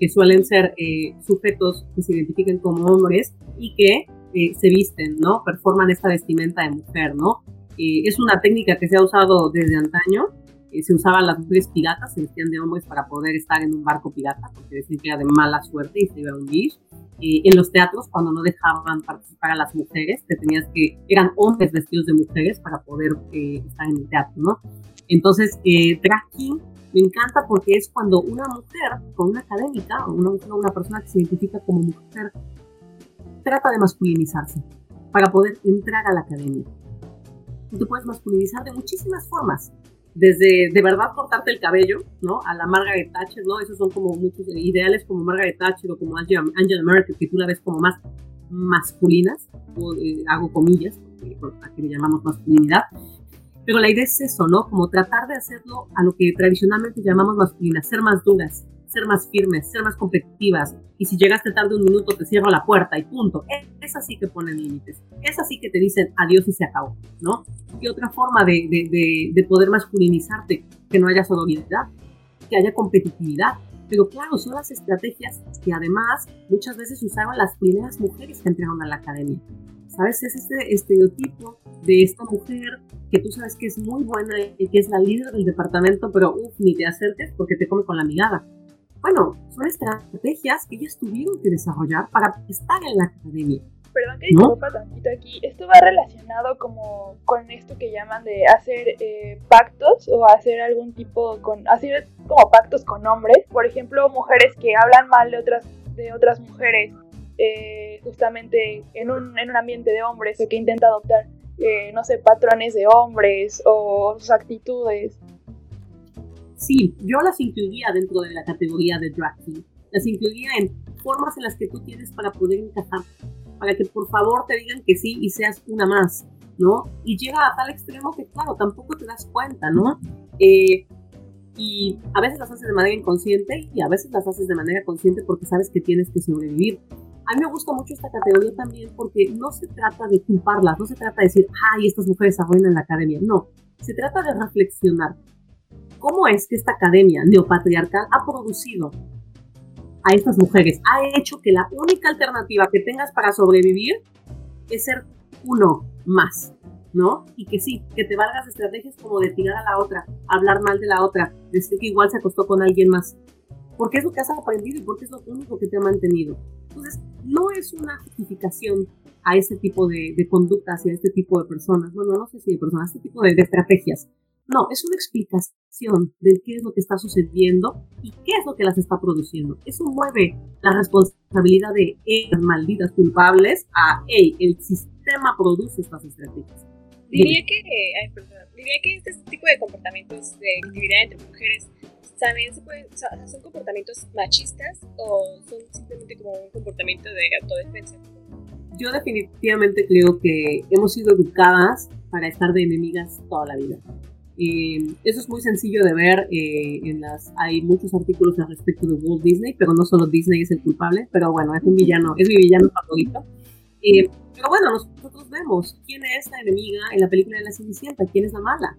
que suelen ser eh, sujetos que se identifiquen como hombres y que eh, se visten, ¿no? Performan esta vestimenta de mujer, ¿no? es una técnica que se ha usado desde antaño eh, se usaban las mujeres piratas, se vestían de hombres para poder estar en un barco pirata, porque decían que era de mala suerte y se iba a hundir. Eh, en los teatros, cuando no dejaban participar a las mujeres, te tenías que, eran hombres vestidos de mujeres para poder eh, estar en el teatro, ¿no? Entonces, drag king me encanta porque es cuando una mujer con una académica, o una, una persona que se identifica como mujer, trata de masculinizarse para poder entrar a la academia. Tú te puedes masculinizar de muchísimas formas desde de verdad cortarte el cabello, ¿no? A la Margaret Thatcher, ¿no? Esos son como muchos ideales como Margaret Thatcher o como Angela, Merkel, que tú la ves como más masculinas, o, eh, hago comillas, porque, aquí le llamamos masculinidad. Pero la idea es eso, ¿no? Como tratar de hacerlo a lo que tradicionalmente llamamos masculina, ser más duras, ser más firmes, ser más competitivas. Y si llegaste tarde un minuto, te cierro la puerta y punto. Es así que ponen límites. Es así que te dicen adiós y se acabó, ¿no? Y otra forma de, de, de, poder masculinizarte, que no haya sororidad, que haya competitividad. Pero claro, son las estrategias que además muchas veces usaban las primeras mujeres que entraron a la academia. ¿Sabes? Es este estereotipo de esta mujer que tú sabes que es muy buena y que es la líder del departamento, pero uff, ni te acerques porque te come con la mirada bueno, son estrategias que ellas tuvieron que desarrollar para estar en la academia. Perdón que disculpa tantito aquí. Esto va relacionado como con esto que llaman de hacer eh, pactos o hacer algún tipo con hacer como pactos con hombres. Por ejemplo, mujeres que hablan mal de otras de otras mujeres eh, justamente en un, en un ambiente de hombres o que intenta adoptar eh, no sé patrones de hombres o sus actitudes Sí, yo las incluiría dentro de la categoría de drag king. Las incluiría en formas en las que tú tienes para poder encajar, para que por favor te digan que sí y seas una más, ¿no? Y llega a tal extremo que, claro, tampoco te das cuenta, ¿no? Eh, y a veces las haces de manera inconsciente y a veces las haces de manera consciente porque sabes que tienes que sobrevivir. A mí me gusta mucho esta categoría también porque no se trata de culparlas, no se trata de decir, ay, estas mujeres arruinan la academia. No, se trata de reflexionar cómo es que esta academia neopatriarcal ha producido a estas mujeres, ha hecho que la única alternativa que tengas para sobrevivir es ser uno más, ¿no? Y que sí, que te valgas estrategias como de tirar a la otra, hablar mal de la otra, decir que igual se acostó con alguien más, porque es lo que has aprendido y porque es lo único que te ha mantenido. Entonces, no es una justificación a este tipo de, conductas y a este tipo de personas, bueno, no sé si de personas, a este tipo de estrategias, no, es una explicación de qué es lo que está sucediendo y qué es lo que las está produciendo. Eso mueve la responsabilidad de ellas malditas culpables a, hey, el sistema produce estas estrategias. Diría que, diría que este tipo de comportamientos de actividad entre mujeres también se pueden, son comportamientos machistas o son simplemente como un comportamiento de autodefensa. Yo definitivamente creo que hemos sido educadas para estar de enemigas toda la vida. Eh, eso es muy sencillo de ver. Eh, en las, hay muchos artículos al respecto de Walt Disney, pero no solo Disney es el culpable, pero bueno, es un villano, es mi villano favorito. Eh, pero bueno, nosotros vemos quién es la enemiga en la película de la Cenicienta, quién es la mala,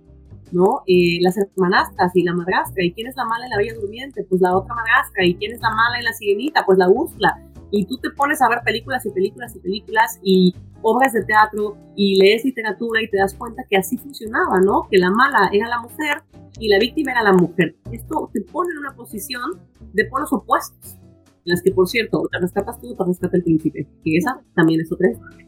¿no? las hermanastras y la madrastra, ¿y quién es la mala en la Bella Durmiente? Pues la otra madrastra, ¿y quién es la mala en la Sirenita? Pues la Úrsula. Y tú te pones a ver películas y películas y películas y obras de teatro y lees literatura y te das cuenta que así funcionaba, ¿no? Que la mala era la mujer y la víctima era la mujer. Esto te pone en una posición de polos opuestos, en las que, por cierto, te rescatas tú te rescata el príncipe, que esa también es otra historia.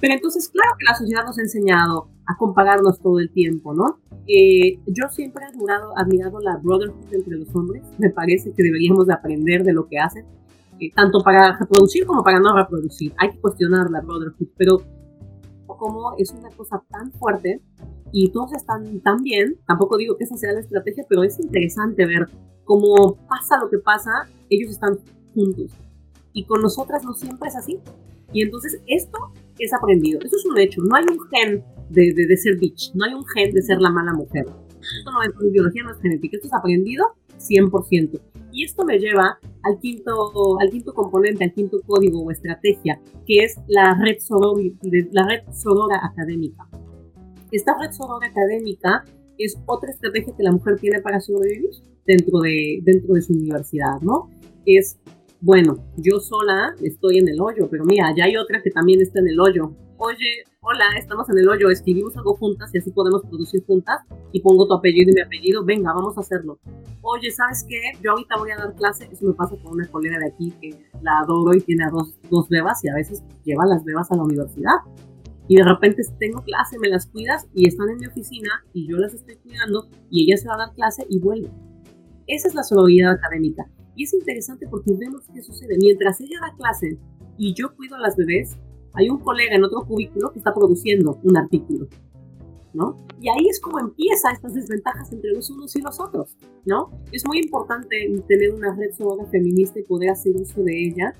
Pero entonces, claro que la sociedad nos ha enseñado a compararnos todo el tiempo, ¿no? Eh, yo siempre he admirado, admirado la brotherhood entre los hombres. Me parece que deberíamos de aprender de lo que hacen tanto para reproducir como para no reproducir. Hay que cuestionar la brotherhood, pero como es una cosa tan fuerte y todos están tan bien, tampoco digo que esa sea la estrategia, pero es interesante ver cómo pasa lo que pasa, ellos están juntos. Y con nosotras no siempre es así. Y entonces esto es aprendido, eso es un hecho, no hay un gen de, de, ser bitch, no hay un gen de ser la mala mujer. Esto no es biología, no es genética, esto es aprendido 100%. Y esto me lleva al quinto, al quinto componente, al quinto código o estrategia, que es la red, la red sorora académica. Esta red sorora académica es otra estrategia que la mujer tiene para sobrevivir dentro de, dentro de su universidad, ¿no? Es, bueno, yo sola estoy en el hoyo, pero mira, ya hay otra que también está en el hoyo. Oye, hola, estamos en el hoyo, escribimos algo juntas y así podemos producir juntas y pongo tu apellido y mi apellido, venga, vamos a hacerlo. Oye, ¿sabes qué? Yo ahorita voy a dar clase, eso me pasa con una colega de aquí que la adoro y tiene a dos, dos bebas y a veces lleva las bebas a la universidad y de repente tengo clase, me las cuidas y están en mi oficina y yo las estoy cuidando y ella se va a dar clase y vuelve. Esa es la sororidad académica. Y es interesante porque vemos qué sucede. Mientras ella da clase y yo cuido a las bebés, hay un colega en otro cubículo que está produciendo un artículo. ¿no? Y ahí es como empieza estas desventajas entre los unos y los otros, ¿no? Es muy importante tener una red sobre feminista y poder hacer uso de ella.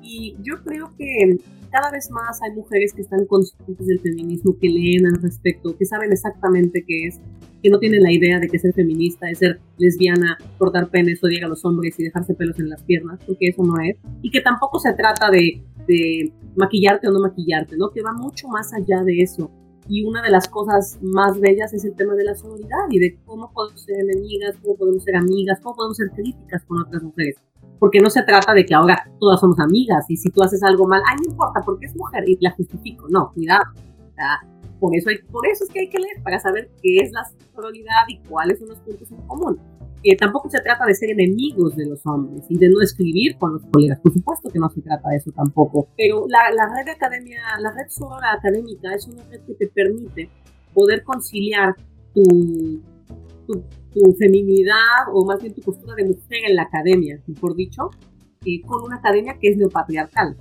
Y yo creo que cada vez más hay mujeres que están conscientes del feminismo, que leen al respecto, que saben exactamente qué es, que no tienen la idea de que ser feminista es ser lesbiana, cortar penes, odiar a los hombres y dejarse pelos en las piernas, porque eso no es. Y que tampoco se trata de, de maquillarte o no maquillarte, ¿no? Que va mucho más allá de eso. Y una de las cosas más bellas es el tema de la solidaridad y de cómo podemos ser enemigas, cómo podemos ser amigas, cómo podemos ser críticas con otras mujeres porque no se trata de que ahora todas somos amigas y si tú haces algo mal, ay, no importa, porque es mujer y la justifico. No, cuidado. por, eso hay, por eso es que hay que leer, para saber qué es la sororidad y cuáles son los puntos en común. Eh, tampoco se trata de ser enemigos de los hombres y de no escribir con los colegas. Por supuesto que no se trata de eso tampoco. Pero la, red academia, la red académica es una red que te permite poder conciliar tu, tu tu feminidad o más bien tu postura de mujer en la academia, mejor dicho, eh, con una academia que es neopatriarcal.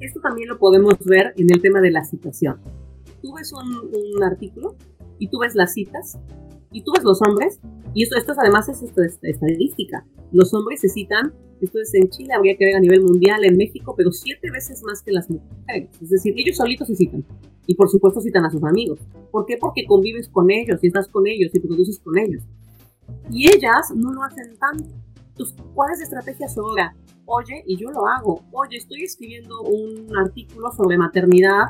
Esto también lo podemos ver en el tema de la citación. Tú ves un, artículo y tú ves las citas y tú ves los hombres, y esto, esto además es, esto es estadística. Los hombres se citan, esto es en Chile, habría que ver a nivel mundial, en México, pero siete veces más que las mujeres. Es decir, ellos solitos se citan. Y por supuesto citan a sus amigos. ¿Por qué? Porque convives con ellos y estás con ellos y produces con ellos. Y ellas no lo hacen tanto. Entonces, ¿cuál es la estrategia ahora? Oye, y yo lo hago. Oye, estoy escribiendo un artículo sobre maternidad.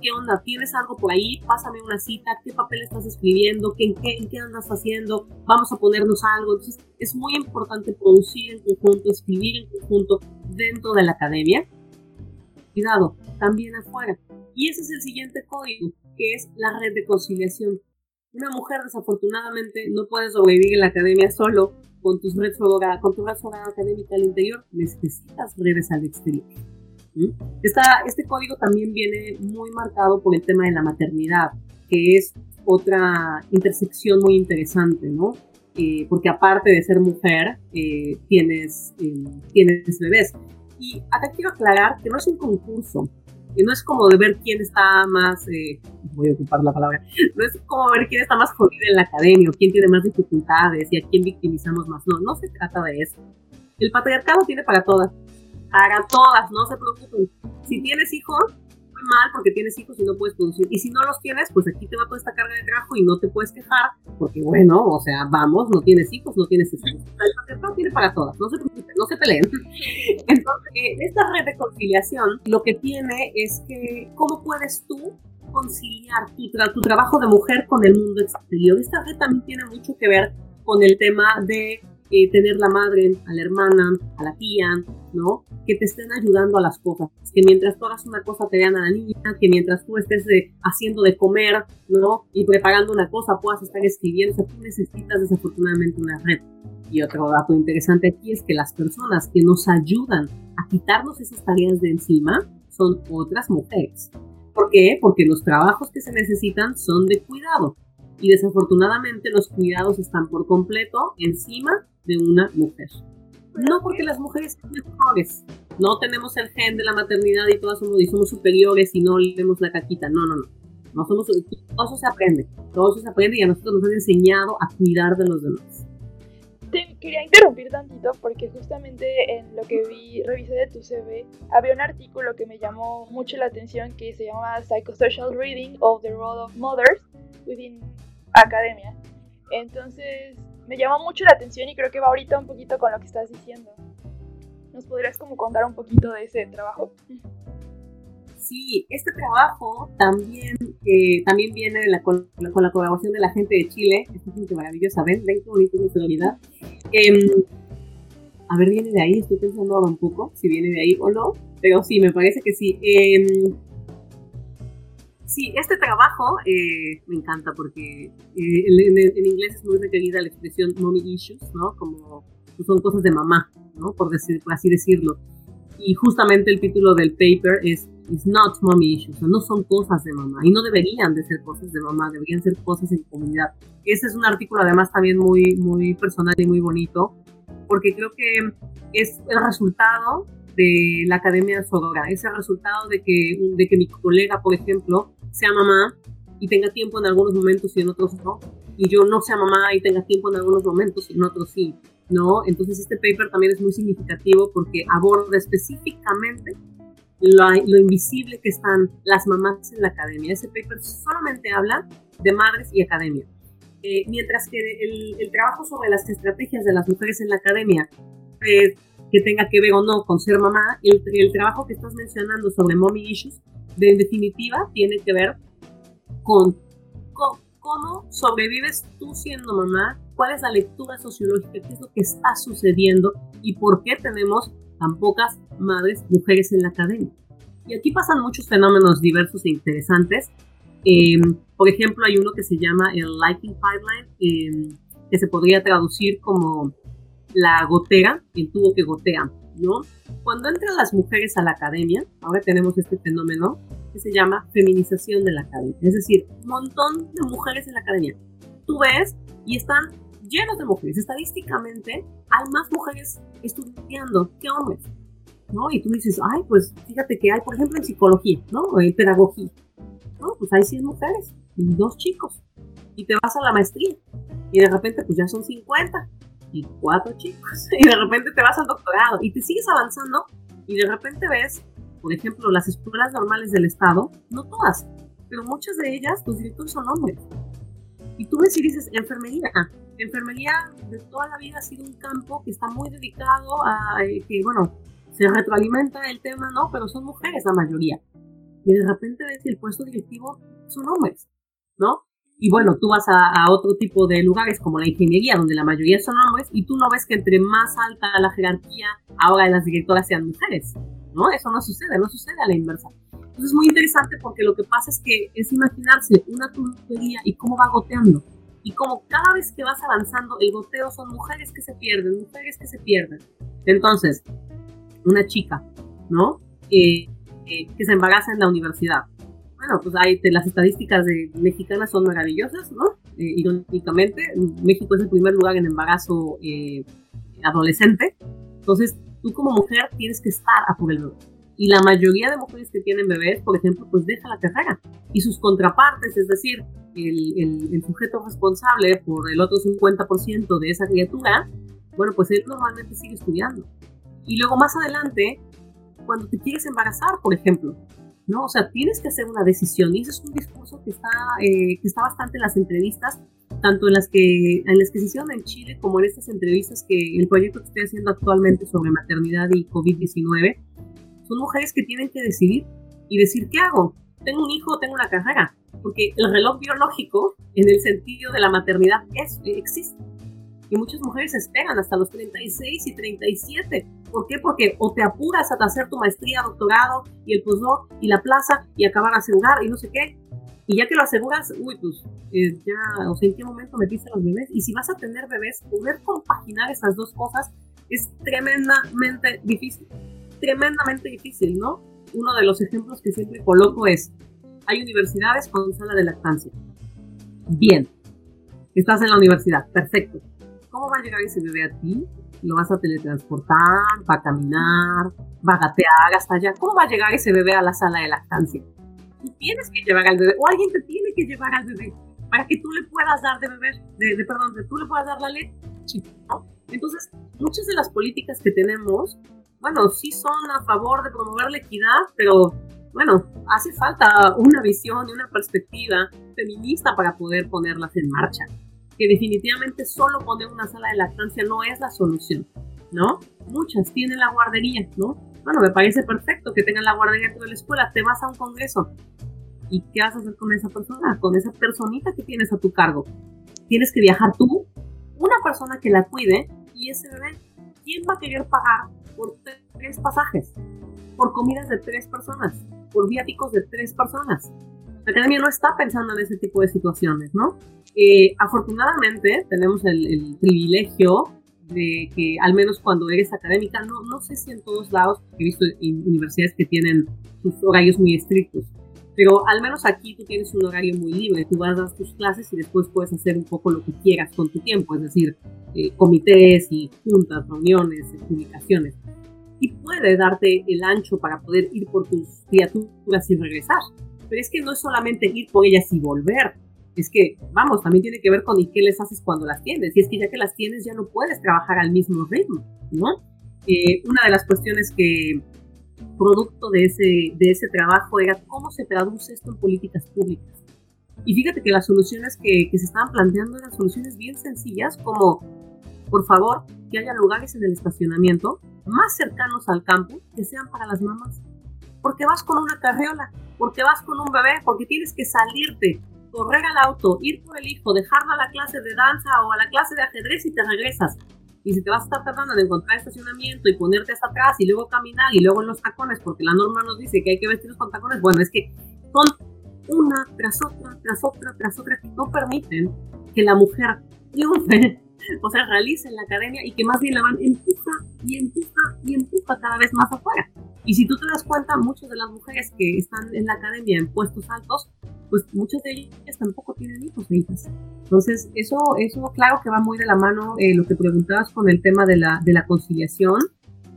¿Qué onda? ¿Tienes algo por ahí? Pásame una cita. ¿Qué papel estás escribiendo? ¿Qué, qué, en qué andas haciendo? Vamos a ponernos algo. Entonces, es muy importante producir en conjunto, escribir en conjunto dentro de la academia. Cuidado, también afuera. Y ese es el siguiente código, que es la red de conciliación. Una mujer desafortunadamente no puede sobrevivir en la academia solo con, tus redes con tu red académica al interior, necesitas redes al exterior. Este código también viene muy marcado por el tema de la maternidad, que es otra intersección muy interesante, ¿no? Eh, porque aparte de ser mujer, eh, tienes, eh, tienes bebés. Y acá quiero aclarar que no es un concurso, y no es como de ver quién está más, eh, voy a ocupar la palabra, no es como ver quién está más jodido en la academia o quién tiene más dificultades y a quién victimizamos más. No, no se trata de eso. El patriarcado tiene para todas. Para todas, no se preocupen. Si tienes hijos, mal porque tienes hijos y no puedes producir. Y si no los tienes, pues aquí te va toda esta carga de trabajo y no te puedes quejar, porque bueno, o sea, vamos, no tienes hijos, no tienes hijos. El patriarcado tiene para todas, no se preocupen, no se peleen. <laughs> Entonces, eh, esta red de conciliación lo que tiene es que, ¿cómo puedes tú conciliar tu, tu trabajo de mujer con el mundo exterior? Esta red también tiene mucho que ver con el tema de eh, tener la madre, a la hermana, a la tía, ¿no? Que te estén ayudando a las cosas. Que mientras tú hagas una cosa te vean a la niña, que mientras tú estés eh, haciendo de comer, ¿no? Y preparando una cosa puedas estar escribiendo. O sea, tú necesitas desafortunadamente una red. Y otro dato interesante aquí es que las personas que nos ayudan a quitarnos esas tareas de encima son otras mujeres. ¿Por qué? Porque los trabajos que se necesitan son de cuidado. Y desafortunadamente los cuidados están por completo encima de una mujer. No porque las mujeres sean mejores, no tenemos el gen de la maternidad y todas somos, y somos superiores y no leemos la caquita, no, no, no. no somos, todo eso se aprende, todo eso se aprende y a nosotros nos han enseñado a cuidar de los demás. quería interrumpir tantito porque justamente en lo que vi, revisé de tu CV, había un artículo que me llamó mucho la atención que se llama Psychosocial Reading of the Role of Mothers within Academia. Entonces, me llamó mucho la atención y creo que va ahorita un poquito con lo que estás diciendo. ¿Nos podrías como contar un poquito de ese trabajo? Sí, este trabajo también, eh, también viene con, la colaboración de la gente de Chile. Esta gente maravillosa, ven, ven qué bonito es unidad. Eh, a ver, viene de ahí, estoy pensando ahora un poco, si viene de ahí o no, pero sí, me parece que sí. Eh, sí, este trabajo eh, me encanta porque eh, en, inglés es muy requerida la expresión mommy issues, ¿no? Como pues, son cosas de mamá, ¿no? Por, decir, por así decirlo. Y justamente el título del paper es It's not mommy issues, o sea, no son cosas de mamá y no deberían de ser cosas de mamá, deberían ser cosas en comunidad. Ese es un artículo además también muy, muy personal y muy bonito, porque creo que es el resultado de la Academia Sodora, es el resultado de que, de que mi colega, por ejemplo, sea mamá y tenga tiempo en algunos momentos y en otros no, y yo no sea mamá y tenga tiempo en algunos momentos y en otros sí, ¿no? Entonces este paper también es muy significativo porque aborda específicamente lo, invisible que están las mamás en la academia. Ese paper solamente habla de madres y academia. Eh, mientras que el, trabajo sobre las estrategias de las mujeres en la academia, eh, que tenga que ver o no con ser mamá, el, el trabajo que estás mencionando sobre mommy issues, en definitiva, tiene que ver con, cómo sobrevives tú siendo mamá, cuál es la lectura sociológica, qué es lo que está sucediendo y por qué tenemos tan pocas madres mujeres en la academia. Y aquí pasan muchos fenómenos diversos e interesantes. Em, por ejemplo, hay uno que se llama el lighting pipeline, em, que se podría traducir como la gotera, el tubo que gotea, ¿no? Cuando entran las mujeres a la academia, ahora tenemos este fenómeno que se llama feminización de la academia. Es decir, un montón de mujeres en la academia. Tú ves y están llenos de mujeres. Estadísticamente hay más mujeres estudiando que hombres, ¿no? Y tú dices, ay, pues fíjate que hay, por ejemplo, en psicología, ¿no? En pedagogía, ¿no? Pues hay 100 mujeres y dos chicos. Y te vas a la maestría y de repente pues ya son 50 y cuatro chicos. <laughs> Y de repente te vas al doctorado y te sigues avanzando y de repente ves, por ejemplo, las escuelas normales del Estado, no todas, pero muchas de ellas, los directores son hombres. Y tú ves y dices, enfermería, enfermería de toda la vida ha sido un campo que está muy dedicado a eh, que, bueno, se retroalimenta el tema, ¿no? Pero son mujeres la mayoría. Y de repente ves que el puesto directivo son hombres, ¿no? Y bueno, tú vas a, otro tipo de lugares como la ingeniería, donde la mayoría son hombres, y tú no ves que entre más alta la jerarquía, ahora las directoras sean mujeres, ¿no? Eso no sucede, no sucede a la inversa. Entonces es muy interesante porque lo que pasa es que es imaginarse una tubería y cómo va goteando y como cada vez que vas avanzando, el goteo son mujeres que se pierden, mujeres que se pierden. Entonces, una chica, ¿no? Eh, eh, que se embaraza en la universidad. Bueno, pues hay, las estadísticas de, mexicanas son maravillosas, ¿no? Eh, irónicamente, México es el primer lugar en embarazo adolescente. Entonces, tú como mujer tienes que estar a por el bebé. Y la mayoría de mujeres que tienen bebés, por ejemplo, pues deja la carrera. Y sus contrapartes, es decir, el, sujeto responsable por el otro 50% de esa criatura, bueno, pues él normalmente sigue estudiando. Y luego más adelante, cuando te quieres embarazar, por ejemplo, ¿no? O sea, tienes que hacer una decisión y ese es un discurso que está, eh, que está bastante en las entrevistas, tanto en las, que, en las que se hicieron en Chile como en estas entrevistas que el proyecto que estoy haciendo actualmente sobre maternidad y COVID-19, son mujeres que tienen que decidir y decir, ¿qué hago? ¿Tengo un hijo o tengo una carrera? porque el reloj biológico, en el sentido de la maternidad, es, existe. Y muchas mujeres esperan hasta los 36 y 37. ¿Por qué? Porque o te apuras a hacer tu maestría, doctorado y el postdoc y la plaza y acabar a asegurar y no sé qué. Y ya que lo aseguras, uy, pues eh, ya, o sea, ¿en qué momento metiste los bebés? Y si vas a tener bebés, poder compaginar esas dos cosas es tremendamente difícil. Tremendamente difícil, ¿no? Uno de los ejemplos que siempre coloco es, hay universidades con sala de lactancia. Bien, estás en la universidad, perfecto. ¿Cómo va a llegar ese bebé a ti? ¿Lo vas a teletransportar? ¿Va a caminar? ¿Va a gatear hasta allá? ¿Cómo va a llegar ese bebé a la sala de lactancia? Tú tienes que llevar al bebé, o alguien te tiene que llevar al bebé. para que tú le puedas dar de beber, de, perdón, de tú le puedas dar la leche. ¿no? Entonces, muchas de las políticas que tenemos, bueno, sí son a favor de promover la equidad, pero bueno, hace falta una visión y una perspectiva feminista para poder ponerlas en marcha. Que definitivamente solo poner una sala de lactancia no es la solución, ¿no? Muchas tienen la guardería, ¿no? Bueno, me parece perfecto que tengan la guardería dentro de la escuela, te vas a un congreso. ¿Y qué vas a hacer con esa persona? Con esa personita que tienes a tu cargo. Tienes que viajar tú, una persona que la cuide y ese bebé, ¿quién va a querer pagar por tres pasajes? Por comidas de tres personas por viáticos de tres personas. La academia no está pensando en ese tipo de situaciones, ¿no? Eh, afortunadamente tenemos el, privilegio de que al menos cuando eres académica, no, no sé si en todos lados, he visto universidades que tienen sus horarios muy estrictos, pero al menos aquí tú tienes un horario muy libre, tú vas a tus clases y después puedes hacer un poco lo que quieras con tu tiempo, es decir, eh, comités y juntas, reuniones, publicaciones y puede darte el ancho para poder ir por tus criaturas y regresar. Pero es que no es solamente ir por ellas y volver. Es que, vamos, también tiene que ver con y qué les haces cuando las tienes. Y es que ya que las tienes ya no puedes trabajar al mismo ritmo, ¿no? Eh, una de las cuestiones que, producto de ese, de ese trabajo, era cómo se traduce esto en políticas públicas. Y fíjate que las soluciones que, que se estaban planteando eran soluciones bien sencillas, como, por favor, que haya lugares en el estacionamiento más cercanos al campo que sean para las mamás. Porque vas con una carriola, porque vas con un bebé, porque tienes que salirte, correr al auto, ir por el hijo, dejarlo a la clase de danza o a la clase de ajedrez y te regresas. Y si te vas a estar tratando de encontrar estacionamiento y ponerte hasta atrás y luego caminar y luego en los tacones, porque la norma nos dice que hay que vestirnos con tacones, bueno, es que son una tras otra, tras otra, tras otra, que no permiten que la mujer triunfe <laughs> o sea, realiza en la academia y que más bien la van empuja y empuja y empuja cada vez más afuera. Y si tú te das cuenta, muchas de las mujeres que están en la academia en puestos altos, pues muchas de ellas tampoco tienen hijos e hijas. Entonces, eso, eso claro que va muy de la mano eh, lo que preguntabas con el tema de la, de la conciliación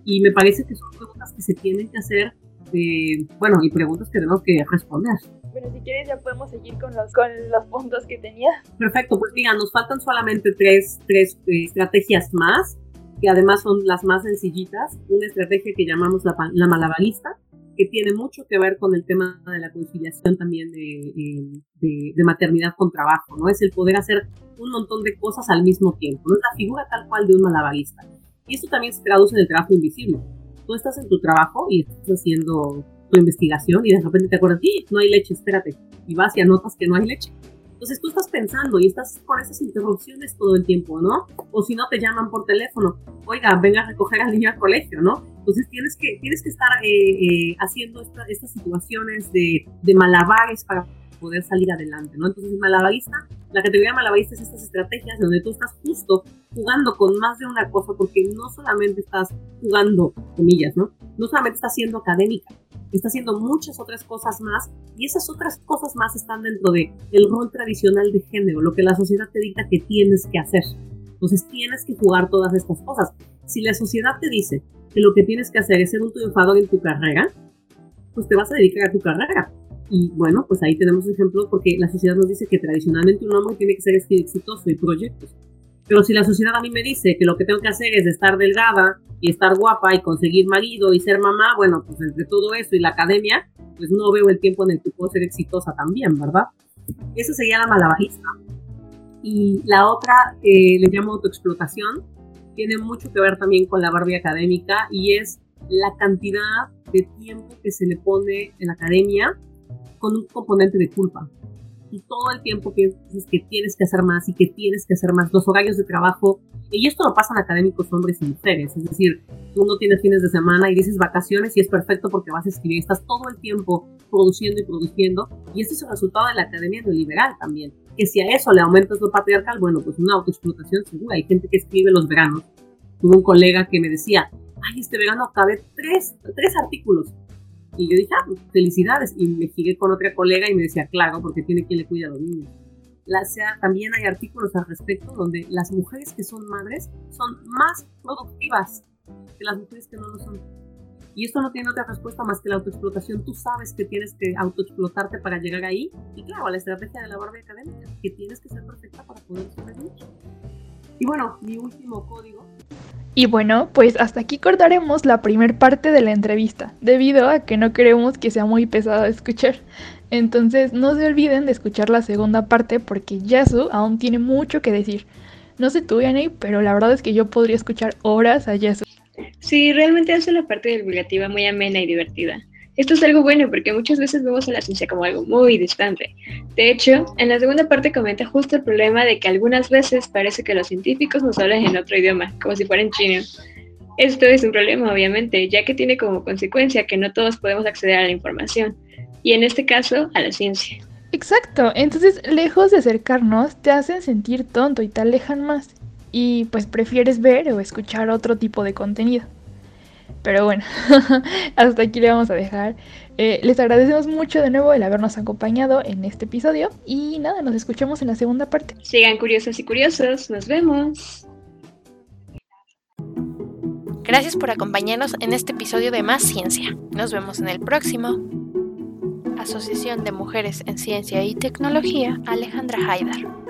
y me parece que son preguntas que se tienen que hacer, eh, bueno, y preguntas que tenemos que responder. Bueno, si quieres ya podemos seguir con los, con los puntos que tenía. Perfecto, pues mira, nos faltan solamente tres, tres eh, estrategias más, que además son las más sencillitas. Una estrategia que llamamos la, la malabarista, que tiene mucho que ver con el tema de la conciliación también de, de, de, maternidad con trabajo, ¿no? Es el poder hacer un montón de cosas al mismo tiempo, ¿no? Es la figura tal cual de un malabarista. Y eso también se traduce en el trabajo invisible. Tú estás en tu trabajo y estás haciendo investigación y de repente te acuerdas, ¡Sí! no hay leche, espérate, y vas y anotas que no hay leche. Entonces tú estás pensando y estás con esas interrupciones todo el tiempo, ¿no? O si no te llaman por teléfono, oiga, venga a recoger al niño al colegio, ¿no? Entonces tienes que, tienes que estar eh, eh, haciendo estas situaciones de, de malabares para poder salir adelante, ¿no? Entonces, malabarista, la categoría malabarista es estas estrategias donde tú estás justo jugando con más de una cosa, porque no solamente estás jugando, comillas, ¿no? No solamente estás siendo académica, está haciendo muchas otras cosas más y esas otras cosas más están dentro de el rol tradicional de género, lo que la sociedad te dicta que tienes que hacer. Entonces tienes que jugar todas estas cosas. Si la sociedad te dice que lo que tienes que hacer es ser un triunfador en tu carrera, pues te vas a dedicar a tu carrera. Y bueno, pues ahí tenemos ejemplos porque la sociedad nos dice que tradicionalmente un hombre tiene que ser exitoso y proyectos. Pero si la sociedad a mí me dice que lo que tengo que hacer es estar delgada y estar guapa y conseguir marido y ser mamá, bueno, pues entre todo eso y la academia, pues no veo el tiempo en el que puedo ser exitosa también, ¿verdad? Esa sería la malabajista. Y la otra, eh, le llamo autoexplotación, tiene mucho que ver también con la Barbie académica y es la cantidad de tiempo que se le pone en la academia con un componente de culpa y todo el tiempo piensas que tienes que hacer más y que tienes que hacer más, los horarios de trabajo, y esto lo pasan académicos hombres y mujeres, es decir, tú no tienes fines de semana y dices vacaciones y es perfecto porque vas a escribir, estás todo el tiempo produciendo y produciendo, y este es el resultado de la academia neoliberal también, que si a eso le aumentas lo patriarcal, bueno, pues una autoexplotación segura, hay gente que escribe los veranos, tuve un colega que me decía, ay, este verano acabé tres, tres artículos, y yo dije, ah, pues, felicidades. Y me giré con otra colega y me decía, claro, porque tiene quien le cuida a los niños. La, sea, también hay artículos al respecto donde las mujeres que son madres son más productivas que las mujeres que no lo son. Y esto no tiene otra respuesta más que la autoexplotación. Tú sabes que tienes que autoexplotarte para llegar ahí. Y claro, la estrategia de la barbie académica, que tienes que ser perfecta para poder sobrevivir. Y bueno, mi último código. Y bueno, pues hasta aquí cortaremos la primer parte de la entrevista, debido a que no queremos que sea muy pesada de escuchar. Entonces no se olviden de escuchar la segunda parte porque Yasu aún tiene mucho que decir. No sé tú, Yanni, pero la verdad es que yo podría escuchar horas a Yasu. Sí, realmente hace la parte divulgativa muy amena y divertida. Esto es algo bueno porque muchas veces vemos a la ciencia como algo muy distante. De hecho, en la segunda parte comenta justo el problema de que algunas veces parece que los científicos nos hablan en otro idioma, como si fueran chino. Esto es un problema, obviamente, ya que tiene como consecuencia que no todos podemos acceder a la información, y en este caso, a la ciencia. Exacto, entonces lejos de acercarnos, te hacen sentir tonto y te alejan más, y pues prefieres ver o escuchar otro tipo de contenido. Pero bueno, <laughs> hasta aquí le vamos a dejar. Eh, les agradecemos mucho de nuevo el habernos acompañado en este episodio y nada, nos escuchamos en la segunda parte. Sigan curiosos y curiosos, nos vemos. Gracias por acompañarnos en este episodio de Más Ciencia. Nos vemos en el próximo. Asociación de Mujeres en Ciencia y Tecnología, Alejandra Haidar.